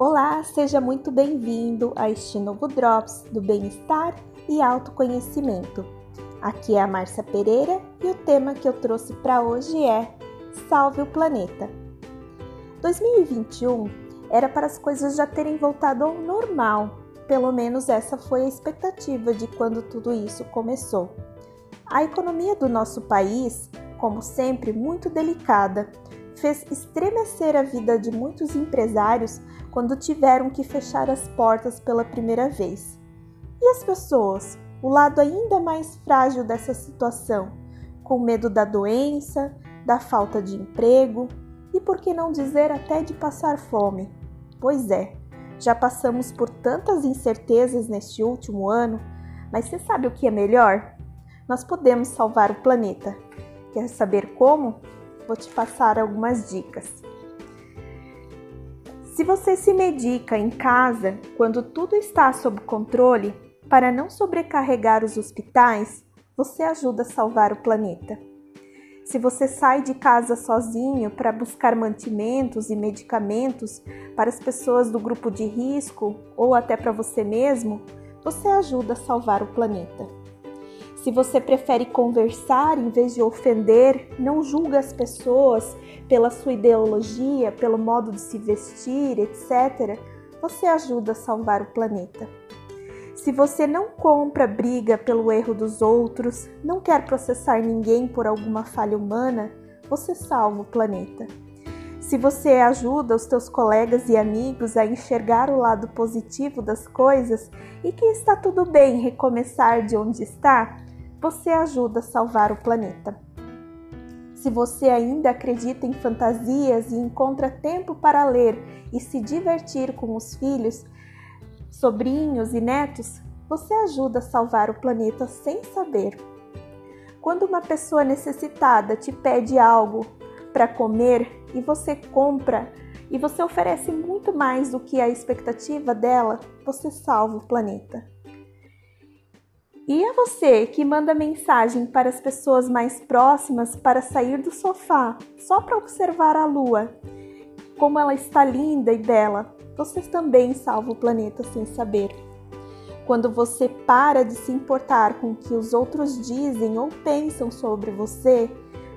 Olá, seja muito bem-vindo a este novo Drops do Bem-Estar e Autoconhecimento. Aqui é a Márcia Pereira e o tema que eu trouxe para hoje é Salve o Planeta. 2021 era para as coisas já terem voltado ao normal, pelo menos essa foi a expectativa de quando tudo isso começou. A economia do nosso país, como sempre, muito delicada, fez estremecer a vida de muitos empresários quando tiveram que fechar as portas pela primeira vez. E as pessoas, o lado ainda mais frágil dessa situação, com medo da doença, da falta de emprego e, por que não dizer, até de passar fome. Pois é, já passamos por tantas incertezas neste último ano, mas você sabe o que é melhor? Nós podemos salvar o planeta. Quer saber como? Vou te passar algumas dicas. Se você se medica em casa quando tudo está sob controle, para não sobrecarregar os hospitais, você ajuda a salvar o planeta. Se você sai de casa sozinho para buscar mantimentos e medicamentos para as pessoas do grupo de risco ou até para você mesmo, você ajuda a salvar o planeta. Se você prefere conversar em vez de ofender, não julga as pessoas pela sua ideologia, pelo modo de se vestir, etc., você ajuda a salvar o planeta. Se você não compra briga pelo erro dos outros, não quer processar ninguém por alguma falha humana, você salva o planeta. Se você ajuda os teus colegas e amigos a enxergar o lado positivo das coisas e que está tudo bem recomeçar de onde está, você ajuda a salvar o planeta. Se você ainda acredita em fantasias e encontra tempo para ler e se divertir com os filhos, sobrinhos e netos, você ajuda a salvar o planeta sem saber. Quando uma pessoa necessitada te pede algo para comer e você compra e você oferece muito mais do que a expectativa dela, você salva o planeta. E é você que manda mensagem para as pessoas mais próximas para sair do sofá só para observar a lua, como ela está linda e bela. Você também salva o planeta sem saber. Quando você para de se importar com o que os outros dizem ou pensam sobre você,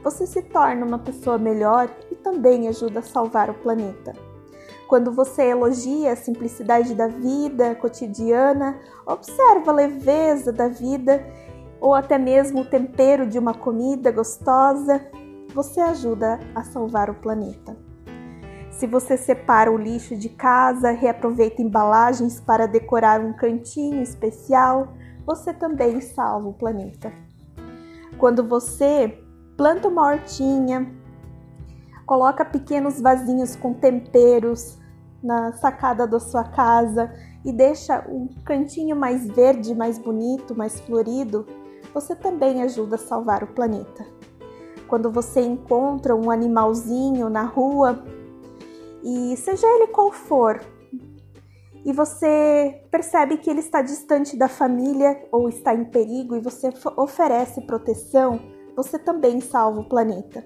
você se torna uma pessoa melhor e também ajuda a salvar o planeta. Quando você elogia a simplicidade da vida cotidiana, observa a leveza da vida ou até mesmo o tempero de uma comida gostosa, você ajuda a salvar o planeta. Se você separa o lixo de casa, reaproveita embalagens para decorar um cantinho especial, você também salva o planeta. Quando você planta uma hortinha, coloca pequenos vasinhos com temperos, na sacada da sua casa e deixa um cantinho mais verde, mais bonito, mais florido, você também ajuda a salvar o planeta. Quando você encontra um animalzinho na rua, e seja ele qual for, e você percebe que ele está distante da família ou está em perigo e você oferece proteção, você também salva o planeta.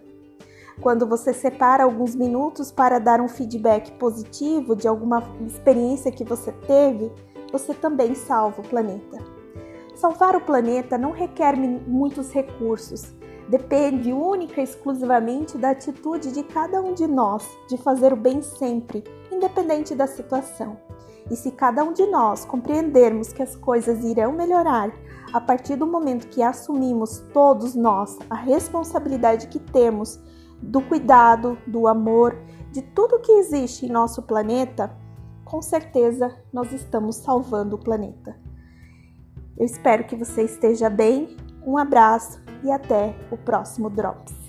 Quando você separa alguns minutos para dar um feedback positivo de alguma experiência que você teve, você também salva o planeta. Salvar o planeta não requer muitos recursos, depende única e exclusivamente da atitude de cada um de nós de fazer o bem sempre, independente da situação. E se cada um de nós compreendermos que as coisas irão melhorar a partir do momento que assumimos todos nós a responsabilidade que temos do cuidado, do amor, de tudo que existe em nosso planeta, com certeza nós estamos salvando o planeta. Eu espero que você esteja bem. Um abraço e até o próximo Drops.